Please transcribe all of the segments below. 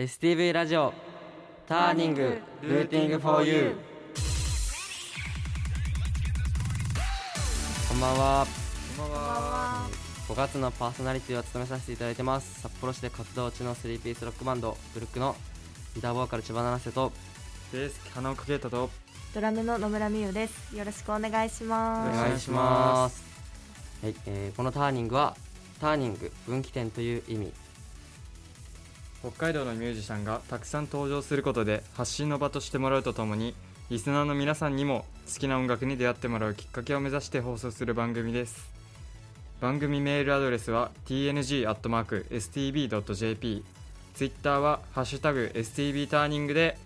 STV ラジオターニングルーティング for you こんばんはこんばんは。5月のパーソナリティを務めさせていただいてます札幌市で活動中の3ピースロックバンドブルックのギターボーカル千葉七瀬とです。花岡啓太と。ドラムの野村美優です。よろしくお願いします。お願いしますはい、えーこのターニングはターニング分岐点という意味北海道のミュージシャンがたくさん登場することで発信の場としてもらうとともにリスナーの皆さんにも好きな音楽に出会ってもらうきっかけを目指して放送する番組です。番組メールアドレスは tng.stb.jp ツイッターは「ハッシュタグ #stb ターニング」で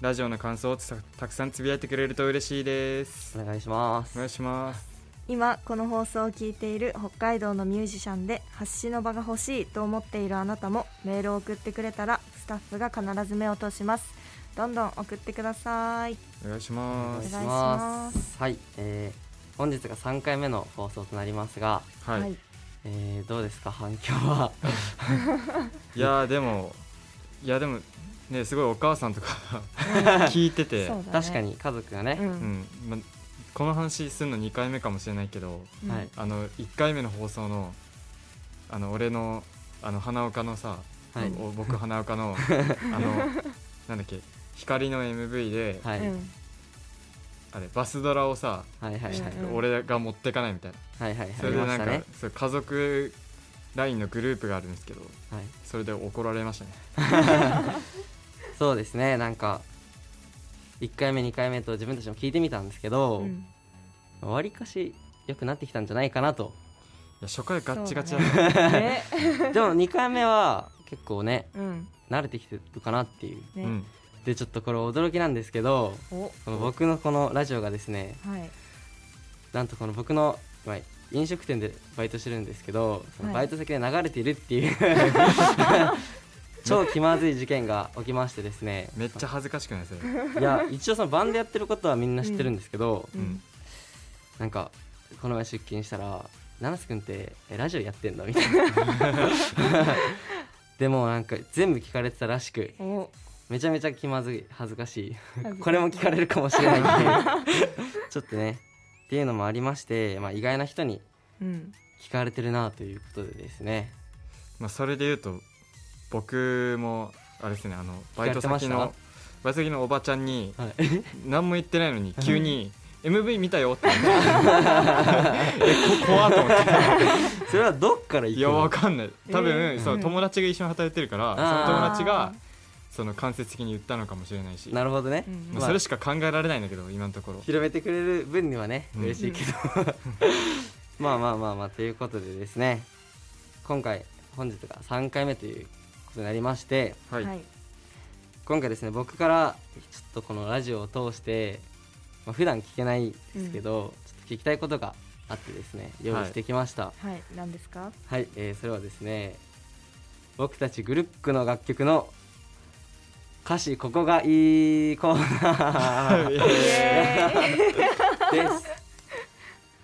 ラジオの感想をつたくさんつぶやいてくれると嬉しいです。お願いします。お願いします今この放送を聞いている北海道のミュージシャンで発信の場が欲しいと思っているあなたもメールを送ってくれたらスタッフが必ず目を通します。どんどん送ってください。お願いしおます。願いしますはい、えー本日が3回目の放送となりますが、はい、えーどうですか？反響は？いやーでもいやでもねすごいお母さんとか 聞いてて、ね。確かに家族がね、う。うんん。ま、この話するの2回目かもしれないけどうん。はい。あの1回目の放送のあの俺のあの花岡のさ、はい。お僕花岡の あのなんだっけ光の MV で、はい、うん。あれバスドラをさ、はいはいはい。うん俺が持ってかないみたいな。はいはいそれでなんか、ありまそう家族 LINE のグループがあるんですけどはい、それで怒られましたね。そうですねなんか1回目2回目と自分たちも聞いてみたんですけど、うんわりかし良くなってきたんじゃないかなといや初回ガッチガチだった、だね。でも2回目は結構ねうん。慣れてきてるかなっていうね。うんでちょっとこれ驚きなんですけどお。この僕のこのラジオがですねはい。なんとこの僕のまあ飲食店でバイトしてるんですけどバイト先で流れているっていう 超気まずい事件が起きましてですねめっちゃ恥ずかしくないそれいや一応そのバンドやってることはみんな知ってるんですけど、ううんん。なんかこの前出勤したら「七瀬くんってえラジオやってんの?」みたいな でもなんか全部聞かれてたらしくお。めちゃめちゃ気まずい恥ずかしいこれも聞かれるかもしれないんで ちょっとねっていうのもありまして、まあ、意外な人にうん。聞かれてるなということでですねまあ、それで言うと僕もあれですねあのバイト先のバイト先のおばちゃんにはい。何も言ってないのに急に MV 見たよって言って怖っと思って。それはどっから行くいやわのかんない。多分、えー。そううん友達が一緒に働いてるからその友達がその間接的に言ったのかもしれないし、なるほどね、それしか考えられないんだけど今のところ。広めてくれる分にはねうん嬉しいけど、まあまあまあまあということでですね。今回本日が3回目ということになりましてはい、はい。今回ですね僕からちょっとこのラジオを通して、まあ、普段聞けないですけど、ちょっと聞きたいことがあってですね用意してきましたはい。何ですか？はい、えーそれはですね僕たちグルックの楽曲の歌詞ここがいいコーナーです。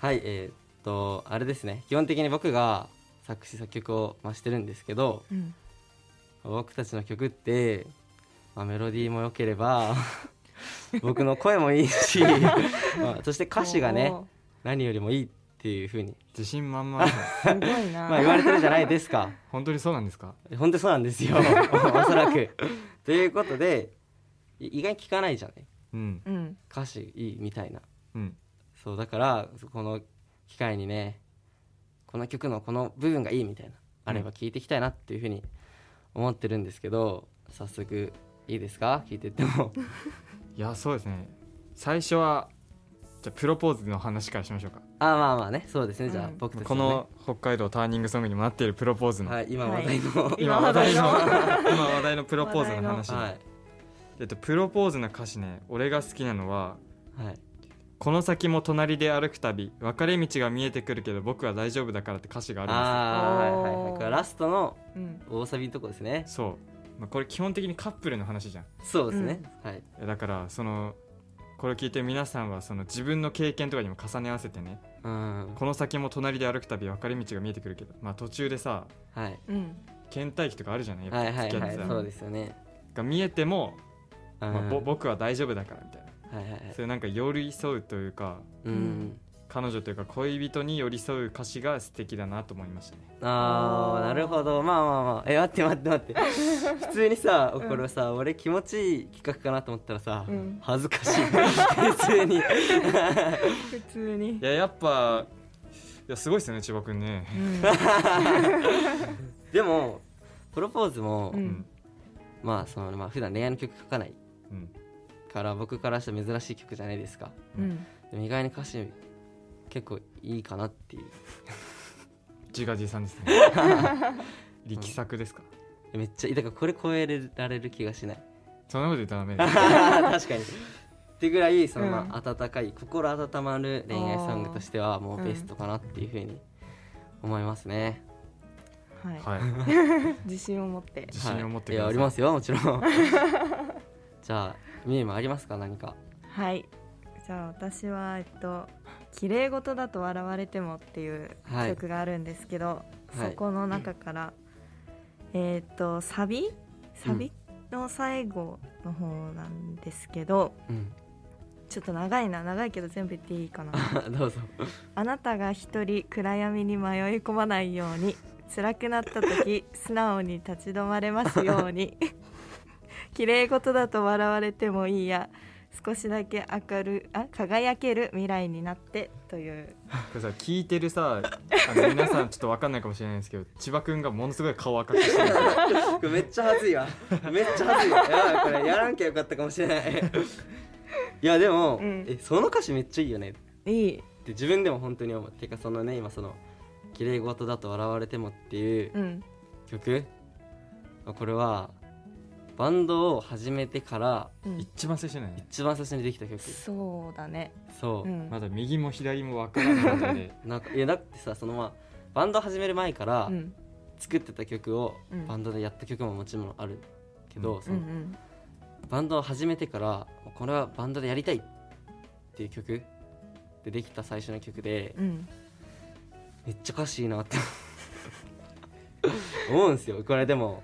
はい、えーっと、あれですね、基本的に僕が作詞作曲を、まあ、してるんですけど。うん。僕たちの曲って、まあ、メロディーも良ければ、僕の声もいいし、まあ、そして歌詞がね、お何よりもいいっていうふうに、自信満々ー。すごいな。まあ、言われてるじゃないですか。本当にそうなんですか？本当にそうなんですよ、おそらく。ということで、い意外に聞かないじゃない？うんうん。歌詞いいみたいな。うんそうだからこの機会にねこの曲のこの部分がいいみたいなあれば聞いていきたいなっていうふうに思ってるんですけど早速いいですか？聞いてっても。いやそうですね。最初はじゃあプロポーズの話からしましょうか。あまあまあね。そうですね。じゃあうん。僕たちこの北海道ターニングソングにもなっているプロポーズの、ねはい今話題の、今話題の。今話題のプロポーズの話、はい。えっと、プロポーズの歌詞ね俺が好きなのははい「この先も隣で歩くたび分かれ道が見えてくるけど僕は大丈夫だから」って歌詞があるんああはいはいはい。ラストのうん。大サビのとこですね。そう、まあ、これ基本的にカップルの話じゃん。そうですね、はい。えだからそのこれを聞いてる皆さんはその自分の経験とかにも重ね合わせてねうん。この先も隣で歩くたび分かれ道が見えてくるけどまあ途中でさはい。うん。倦怠期とかあるじゃないやっぱはいはい付き合ってたらはいそうですよね。が見えても、うんまあ、ぼ僕は大丈夫だからみたいなはいはいはい。そういうなんか寄り添うというかうん。彼女というか恋人に寄り添う歌詞が素敵だなと思いましたね。あーなるほど。まあまあまあ。え待って待って待って。普通にさうんこれさ俺気持ちいい企画かなと思ったらさうん。恥ずかしい。普通に。普通に。いややっぱいやすごいですよね千葉君ね。でもプロポーズもうん。うん。まあそのまあ普段恋愛の曲書かないうんから僕からしたら珍しい曲じゃないですか。うん。でも意外に歌詞結構いいかなっていう。自画自賛ですね。力作ですか？めっちゃだからこれ超えられる気がしない。そんなこと言ったらダメだよ 確かに。ってぐらいその、まうん。あ温かい心温まる恋愛ソングとしてはもううんベストかなっていうふうに思いますね、はい。はい。自信を持って。自信を持ってはい、いやありますよもちろんじゃあみゆもありますか？何か。はい。じゃあ私はえっと「綺麗事だと笑われても」っていうはい。曲があるんですけど、はい。そこの中から、えっとサビ？サビ？の最後の方なんですけど、うん。ちょっと長いな。長いけど全部言っていいかな。どうぞ。あなたが一人暗闇に迷い込まないように辛くなった時素直に立ち止まれますように 綺麗事だと笑われてもいいや少しだけ明るあ輝ける未来になってという。これさ聞いてるさあの皆さんちょっと分かんないかもしれないんですけど 千葉君がものすごい顔赤くしてる。これめっちゃ恥ずいわ。めっちゃ恥ずい。わやこれやらんきゃよかったかもしれない。いやでも、うん。えその歌詞めっちゃいいよね。ってい。い自分でも本当に思う。てかそのね今その「綺麗事だと笑われても」っていううん。曲。これはバンドを始めてからうん。一番最初ね。一番最初にできた曲。そうだね。そう、うん。まだ右も左も分からない状態で。なんかいやだってさそのまあバンド始める前からうん。作ってた曲をうん。バンドでやった曲ももちろんあるけど、うん。そうのん。バンドを始めてからこれはバンドでやりたいっていう曲でできた最初の曲でうん。めっちゃ歌詞いいなって思うんですよ。これでも、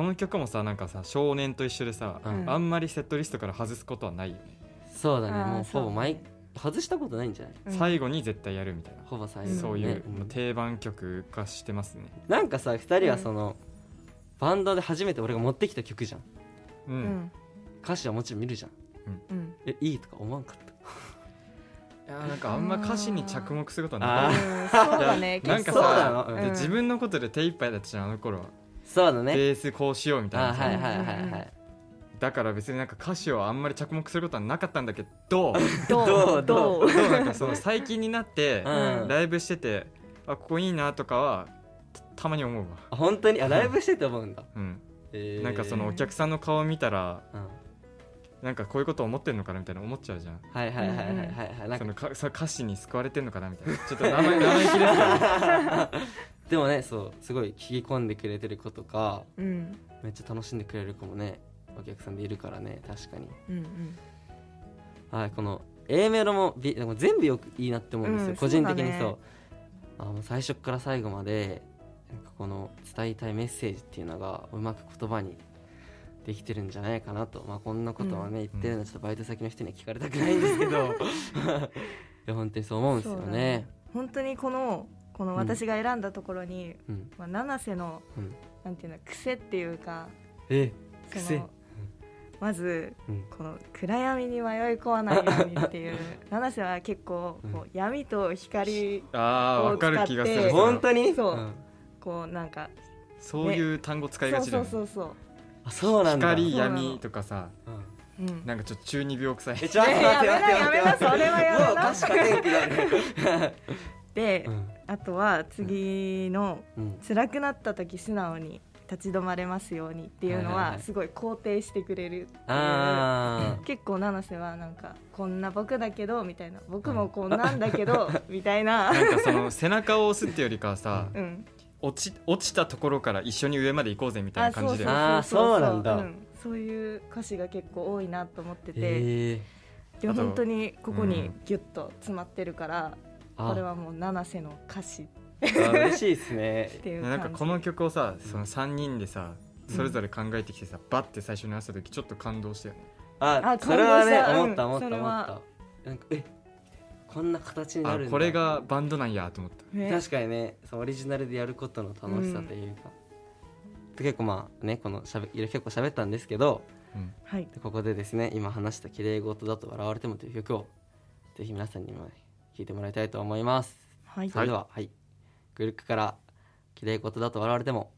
この曲もさなんかさ少年と一緒でさ、うん。あんまりセットリストから外すことはないよね、そうだね。あーもうほぼ毎ね。外したことないんじゃない？うん。最後に絶対やるみたいな、ほぼ最後、んそういう、ねもう定番曲化してますね。なんかさ2人はその、バンドで初めて俺が持ってきた曲じゃん。うん、うん。歌詞はもちろん見るじゃん。うん。えいいとか思わんかった？いやーなんかあんま歌詞に着目することはなかっうんそうだね。なんか結構そうの、た、で自分のことで手一杯だったじゃんあの頃はそうだね。ベースこうしようみたいあなさ、はいはいはいはい。だから別になんか歌詞をあんまり着目することはなかったんだけど どどう？う？どうでもなんかその最近になってうん。ライブしててあここいいなとかはたたまに思うわ、あ本当に？あライブしてて思うんだ、うん、えー。なんかそのお客さんの顔見たらうん。なんかこういうこと思ってんのかなみたいな思っちゃうじゃん。はいはいはいはいはいそのかその歌詞に救われてんのかなみたいな。ちょっと生生意気ですけどでもねそうすごい聞き込んでくれてる子とかうん。めっちゃ楽しんでくれる子もねお客さんでいるからね確かに。うんうん。はいこの A メロも B でも全部よくいいなって思うんですよ、うん個人的に。そうね。あもう最初から最後までなんかこの伝えたいメッセージっていうのがうまく言葉にできてるんじゃないかなと、まあ、こんなことはね、うん。言ってるのはちょっとバイト先の人には聞かれたくないんですけど。いや本当にそう思うんですよね。本当にこのこの私が選んだところに、うん。まあ、七瀬のうん。なんていうの癖っていうかえそ癖？のまずうん。この暗闇に迷い込まないようにっていう。七瀬は結構こう闇と光あーわかる気がする。を使って本当に？そう。ん。こうなんかそういう単語使いがちだよねそうそうそうあそうなんだ。光闇とかさうん。なんかちょっと中二病臭い。えちょっと待って待って待って。やめなやめなそれはやめなもう歌詞書けんくなるで、うんあとは次のうん。辛くなった時素直に立ち止まれますようにっていうのはすごい肯定してくれるっていう。あ結構七瀬はなんかこんな僕だけどみたいな。僕もこんなんだけど みたいな。なんかその背中を押すってよりかはさ うん。落ち落ちたところから一緒に上まで行こうぜみたいな感じで。あーそうなんだ。ん。そういう歌詞が結構多いなと思ってて、でも本当にここにうん。ギュッと詰まってるから、あこれはもう七瀬の歌詞。嬉しいですね。なんかこの曲をさその3人でさそれぞれ考えてきてさ、バッて最初に合わせた時ちょっと感動したよね。ああそれはね思った思った思った。なんかえこんな形になるこれがバンドなんやと思った、ね、確かにねそオリジナルでやることの楽しさというか、うん、で結構まあねこのしゃべ結構喋ったんですけど、うん。はい、ここでですね今話した「きれい事だと笑われても」という曲をぜひ皆さんにも聞いてもらいたいと思います。はい、それでは、はい、グルックからきれい事だと笑われても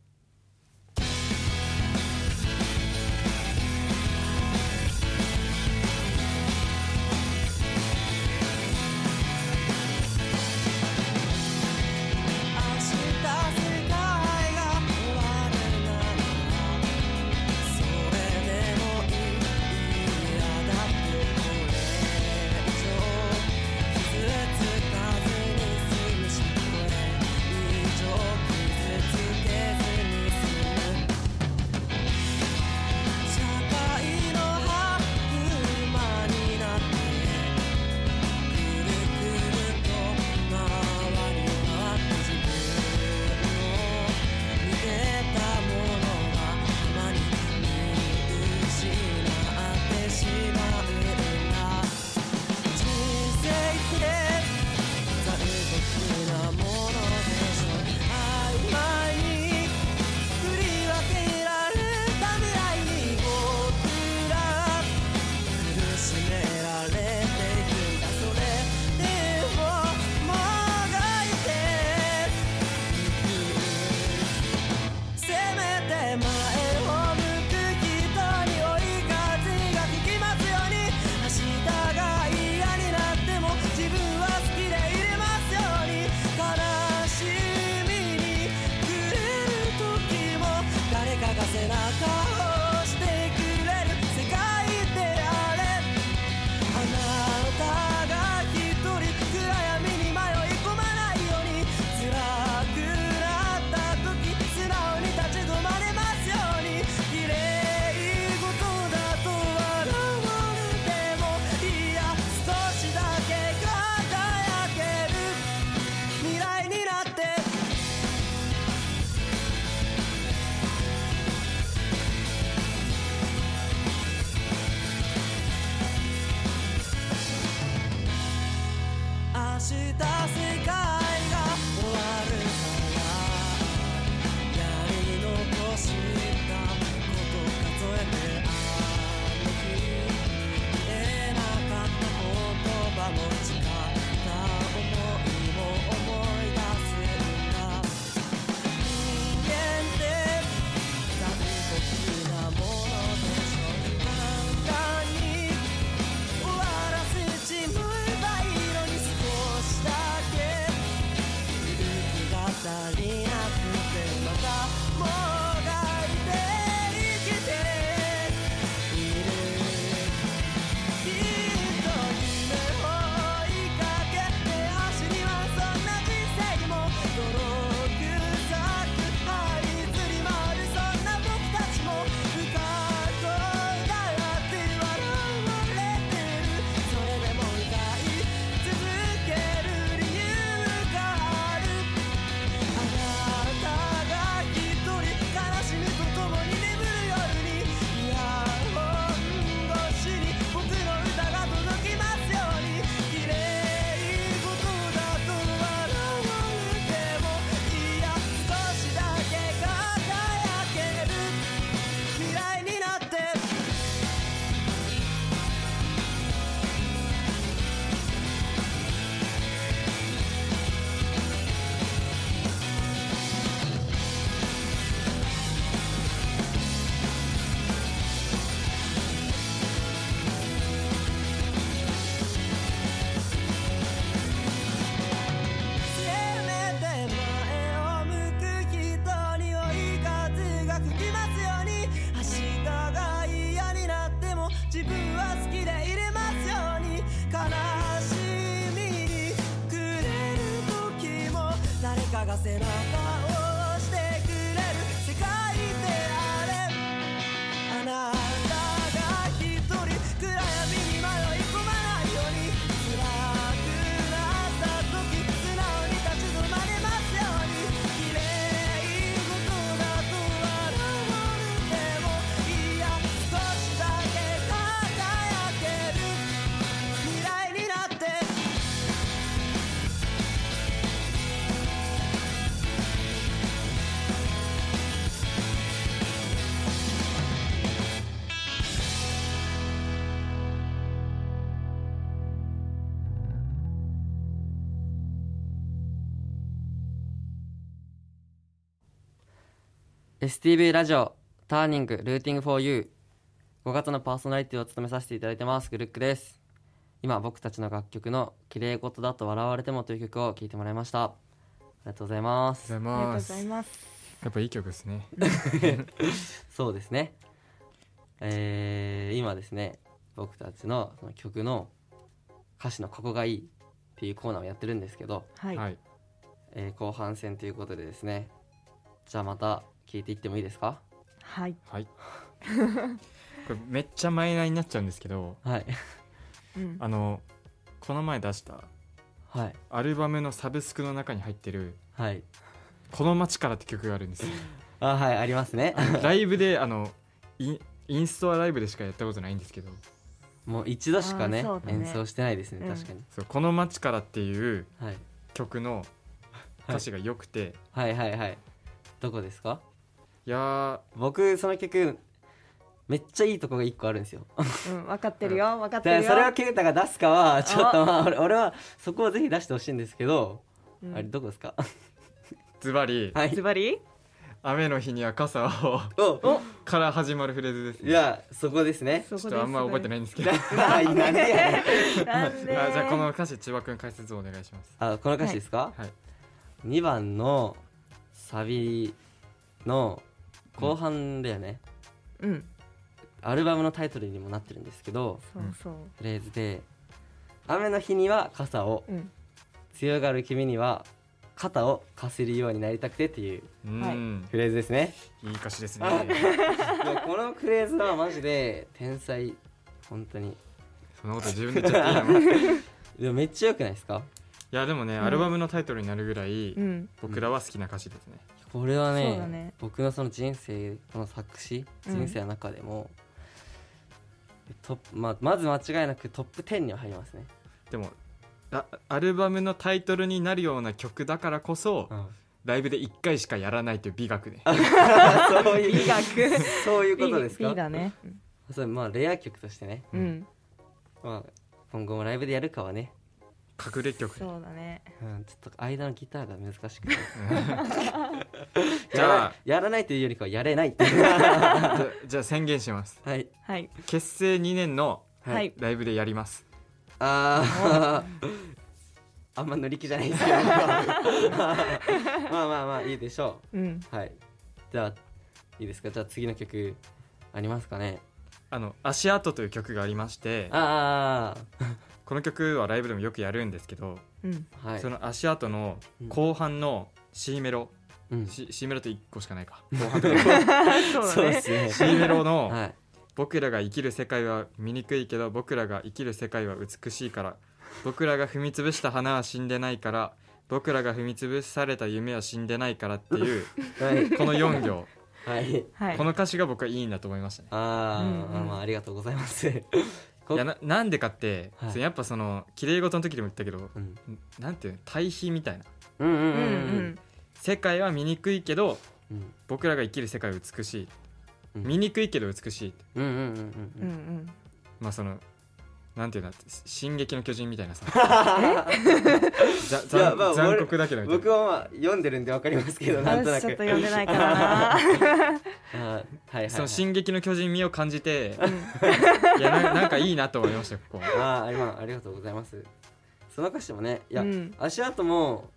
STV ラジオターニングルーティング for you5 月のパーソナリティを務めさせていただいてます。グルックです。今僕たちの楽曲の綺麗事だと笑われてもという曲を聴いてもらいました。ありがとうございます。ありがとうございます。やっぱいい曲ですね。そうですね。えー、今ですね僕たちのその曲の歌詞のここがいいっていうコーナーをやってるんですけど、はい、はい。えー後半戦ということでですね。じゃあまた聞いていってもいいですか？はい。はい。これめっちゃマイナーになっちゃうんですけどはい。うん。あのこの前出したはい。アルバムのサブスクの中に入ってるはい「この街から」って曲があるんですよ。あはいありますね。ライブであのインインストアライブでしかやったことないんですけど。もう一度しかねね。演奏してないですねうん。確かに、そうこの街からっていうはい、曲の歌詞が良くて、はいはいはい。どこですか？い、やー。僕その曲めっちゃいいとこが一個あるんですよ。うん、分かってるよ分かってるよ。それをケイタが出すかはちょっとまあ俺俺はそこをぜひ出してほしいんですけど、うん。あれどこですか？ズバリ。はい。ズバリ？雨の日には傘を。お。から始まるフレーズですね。いやそこですね。ちょっとあんま覚えてないいんですけど。ななんでや。ねんなんで？あ じゃあこの歌詞千葉君解説をお願いします。あこの歌詞ですか、はい。2番のサビの後半だよね、うん。アルバムのタイトルにもなってるんですけどそうそう。フレーズで「雨の日には傘をうん。強がる君には肩を貸せるようになりたくて」っていううん、フレーズですね。い、い歌詞ですね。いやこのフレーズはマジで天才本当に。そんなこと自分で言っちゃっていいのい でもめっちゃ良くないですか？やでもね、うんアルバムのタイトルになるぐらい、うん。僕らは好きな歌詞ですね、これはねね。僕のその人生この作詞うん。人生の中でも、トップまあ、まず間違いなくトップ10には入りますね、でもあアルバムのタイトルになるような曲だからこそ、ライブで1回しかやらないという美学ね。そういう美学。そういうことですか？B だね。そうまあレア曲としてね、うん。まあ、今後もライブでやるかはね、隠れ曲。そうだね。うん、ちょっと間のギターが難しくて。じゃあ。やらないというよりかはやれないってじゃ じゃあ宣言します。はい。はい。結成2年のはい。ライブでやります。あー。あんま乗り気じゃないですけどまあまあまあいいでしょう。ん。うはい。じゃあいいですか？じゃあ次の曲ありますかね？あの「足跡」という曲がありましてあ この曲はライブでもよくやるんですけど、うん。あはい。その足跡の後半の C メロ、うん。C, C メロって1個しかないか。後半ね。C メロのはい。僕らが生きる世界は醜いけど僕らが生きる世界は美しいから僕らが踏み潰した花は死んでないから僕らが踏み潰された夢は死んでないからっていう はい。この4行はい。はい。この歌詞が僕はいいんだと思いましたね。あー、うんうん。まあありがとうございます。こ いやななんでかって、はい。そのやっぱその綺麗事の時でも言ったけどうん。なんていうの対比みたいな。うんうんうんうん。ううんん。世界は醜いけどうん。僕らが生きる世界は美しい、うん。醜いけど美しいうんうんうんうんううんん。まあそのなんていうんだ「進撃の巨人」みたいなさ。まあ残残酷だけど僕はまあ読んでるんでわかりますけどなんとなく。私ちょっと読んでないからな。はいはい、はい、その「進撃の巨人」味を感じてうん。いやななんかいいなと思いましたよここあー今ありがとうございます。その歌詞もねいや、うん。足跡も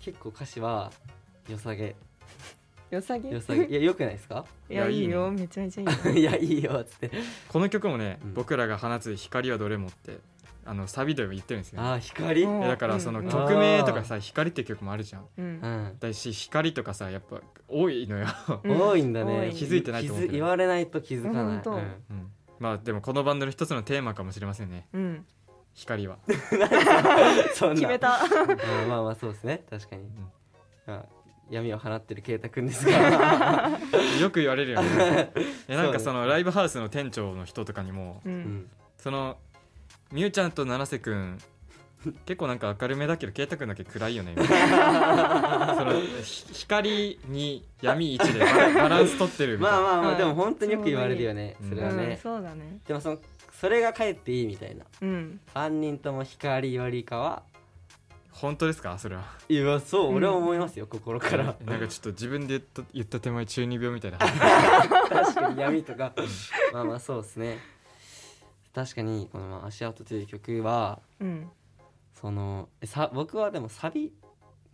結構歌詞は良さげよさげ？良さげ。いや良くないですか？いやいいいやいいよめちゃめちゃいいよ。いやいいよっつって。この曲もね、うん。僕らが放つ光はどれもってあのサビでも言ってるんですよ、ね。ああ光？だからそのうん曲名とかさ「光」っていう曲もあるじゃん。うん。だし光とかさやっぱ多いのよ、うん。多いんだね。気づいてないと思うけど気づ言われないと気づかない、うん。うん。まあでもこのバンドの一つのテーマかもしれませんね。うん。光は。決めた。うん。まあまあそうですね。確かに、あ闇を放ってる圭太くんですが。よく言われるよね。えなんかそのライブハウスの店長の人とかにもううん。んそのみゆちゃんと七瀬くん結構なんか明るめだけど圭太くんだけ暗いよね。みたいなそのひ光に闇一で バランス取ってるみたいな。まあまあまあ、うん。でも本当によく言われるよねうんうんそれはね、そうだね。でもそのそれがかえっていいみたいな。うん。3人とも光よりかは本当ですか？それは。いやそう俺は思いますよ、心から。なんかちょっと自分で言った言った手前中二病みたいな。確かに闇とか。まあまあそうですね。確かにこのまあ「足跡」という曲はうん。そのさ僕はでもサビ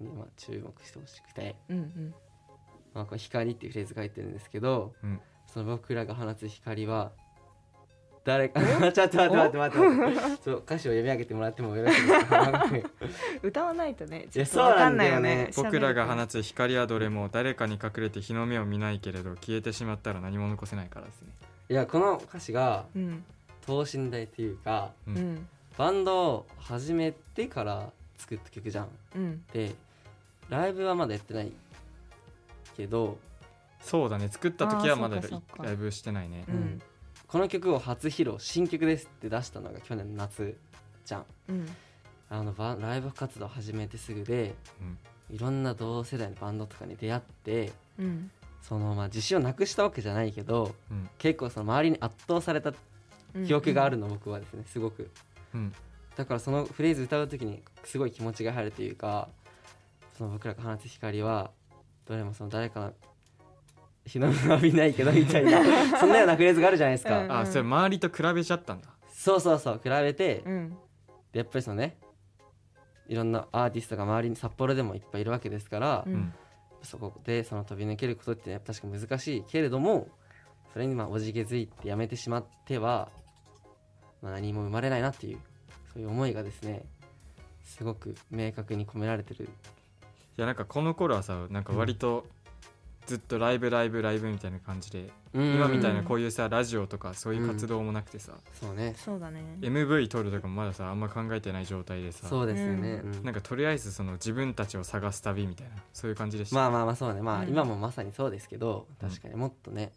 にまあ注目してほしくて。うんうん「まあ、これ光」っていうフレーズ書いてるんですけどうん。その僕らが放つ光は誰か。ちょっと待って待って待って。待ってちょっと歌詞を読み上げてもらってもよろしいですか？歌わないとね。ちょっといやそうわかなんないよね。僕らが放つ光はどれも誰かに隠れて日の目を見ないけれど消えてしまったら何も残せないからですね。いやこの歌詞がとうん。等身大というかううん。んバンドを始めてから作った曲じゃん。うん。でライブはまだやってないけどそうだね。作った時はまだライブしてないね。うんこの曲を初披露新曲ですって出したのが去年の夏じゃん。うん。あのバライブ活動始めてすぐでうん。いろんな同世代のバンドとかに出会ってうん。そのまあ自信をなくしたわけじゃないけどうん。結構その周りに圧倒されたうん。記憶があるの僕はですねすごく。うん。だからそのフレーズ歌う時にすごい気持ちが入るというかその僕らが放つ光はどれもその誰かの日の目は浴びないけどみたいな そんなようなフレーズがあるじゃないですか、うんあそれ周りと比べちゃったんだ。そうそうそう比べて、うん。でやっぱりそのねいろんなアーティストが周りに札幌でもいっぱいいるわけですから、うん。そこでその飛び抜けることってやっぱ確か難しいけれどもそれにまあおじけづいてやめてしまっては、まあ、何も生まれないなっていうそういう思いがですねすごく明確に込められてる。いやなんかこの頃はさなんか割とずっとライブライブライブみたいな感じで、今みたいなこういうさラジオとかそういう活動もなくてさ、そうね。そうだね。MV 撮るとかもまださあんま考えてない状態でさ。そうですよね、ううん。なんかとりあえずその自分たちを探す旅みたいなそういう感じでした、まあまあまあそうね。まあ、うん。今もまさにそうですけどうん確かにもっとね、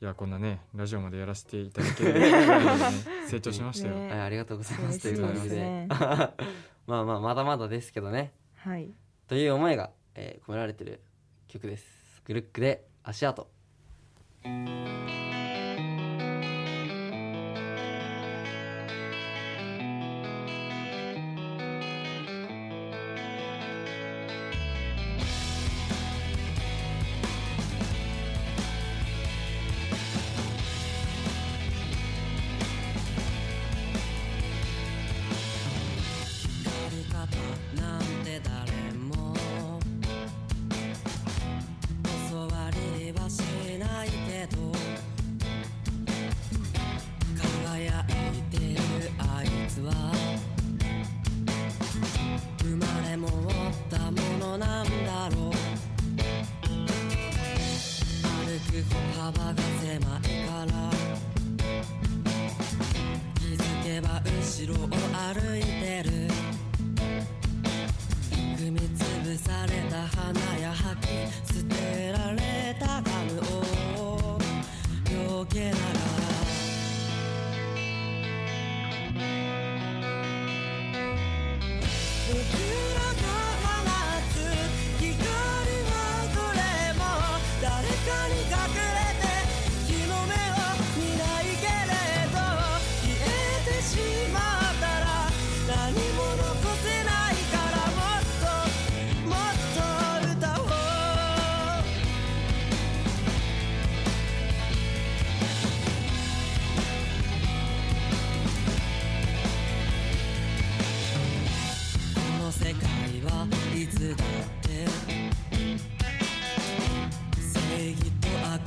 いやこんなねラジオまでやらせていただけるね 成長しましたよ、ね。あありがとうございます。というい感じで。ね。まあまあまだまだですけどね。はい。という思いが、えー込められてる曲ですグルックで足跡。気づけば後ろを歩いてる。踏みつぶされた花や吐き捨てられたガムを。避けながら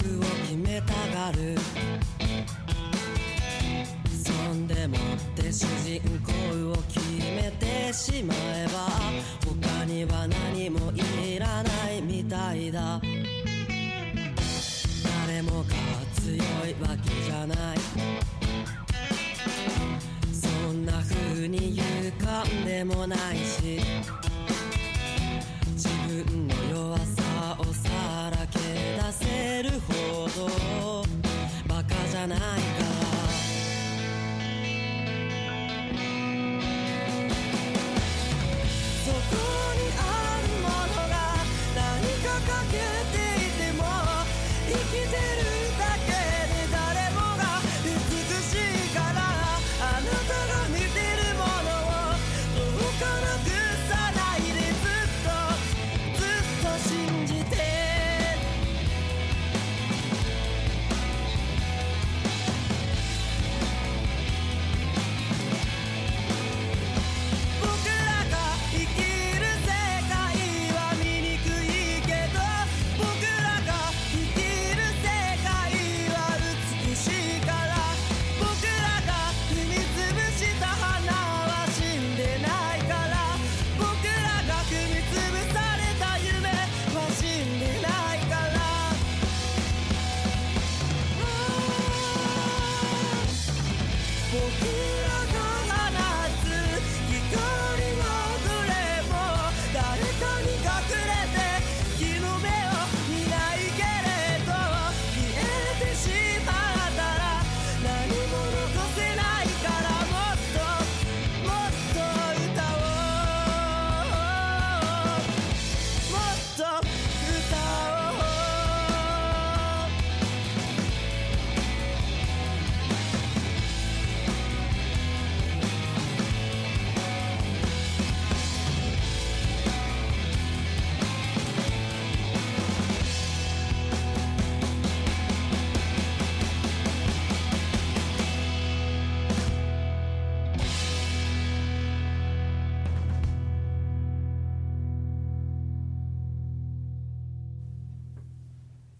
を決めたがる。そんでもって主人公を決めてしまえば他には何もいらないみたいだ。誰もが強いわけじゃない。そんな風に言うかんでもないし。自分の弱させるほど。バカじゃない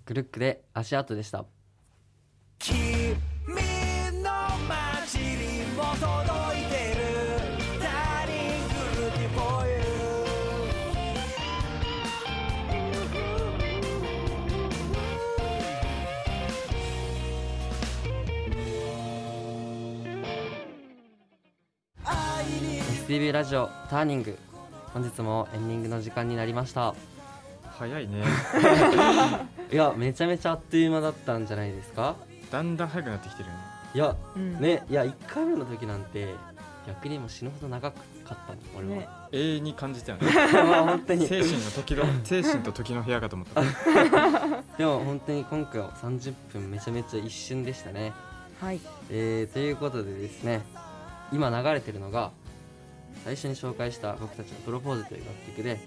グルックで足跡でした。君の街ラジオターニング。本日もエンディングの時間になりました。早いね いやめちゃめちゃあっという間だったんじゃないですか？だんだん早くなってきてるよね。いやうん。ねいや1回目の時なんて逆にもう死ぬほど長かったもん俺は、ね。永遠に感じたよね。まあ本当に。精神の時の 精神と時の部屋かと思った。でも本当に今回は30分めちゃめちゃ一瞬でしたね。はい。えー、ということでですね今流れてるのが最初に紹介した僕たちの「プロポーズ」という楽曲で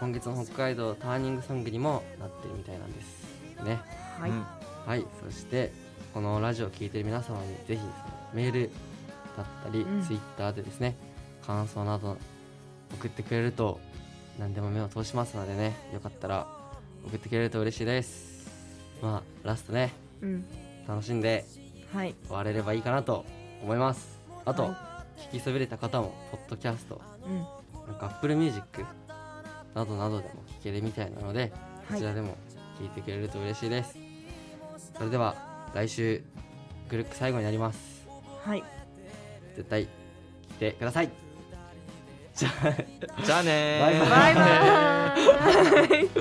今月の北海道ターニングソングにもなってるみたいなんですね。はい、うんはい。そしてこのラジオを聴いてる皆様にぜひメールだったり、うん。ツイッターでですね感想など送ってくれると何でも目を通しますのでね。よかったら送ってくれると嬉しいです。まあラストね。うん。楽しんではい。終われればいいかなと思います。あと、は聞きそびれた方もポッドキャスト。うん。なんか Apple Music などなどでも聞けるみたいなのでこはい。ちらでも聞いてくれると嬉しいです、それでは来週グルック最後になります。はい。絶対来てください。じゃあじゃあねー。バイバイ。バイバ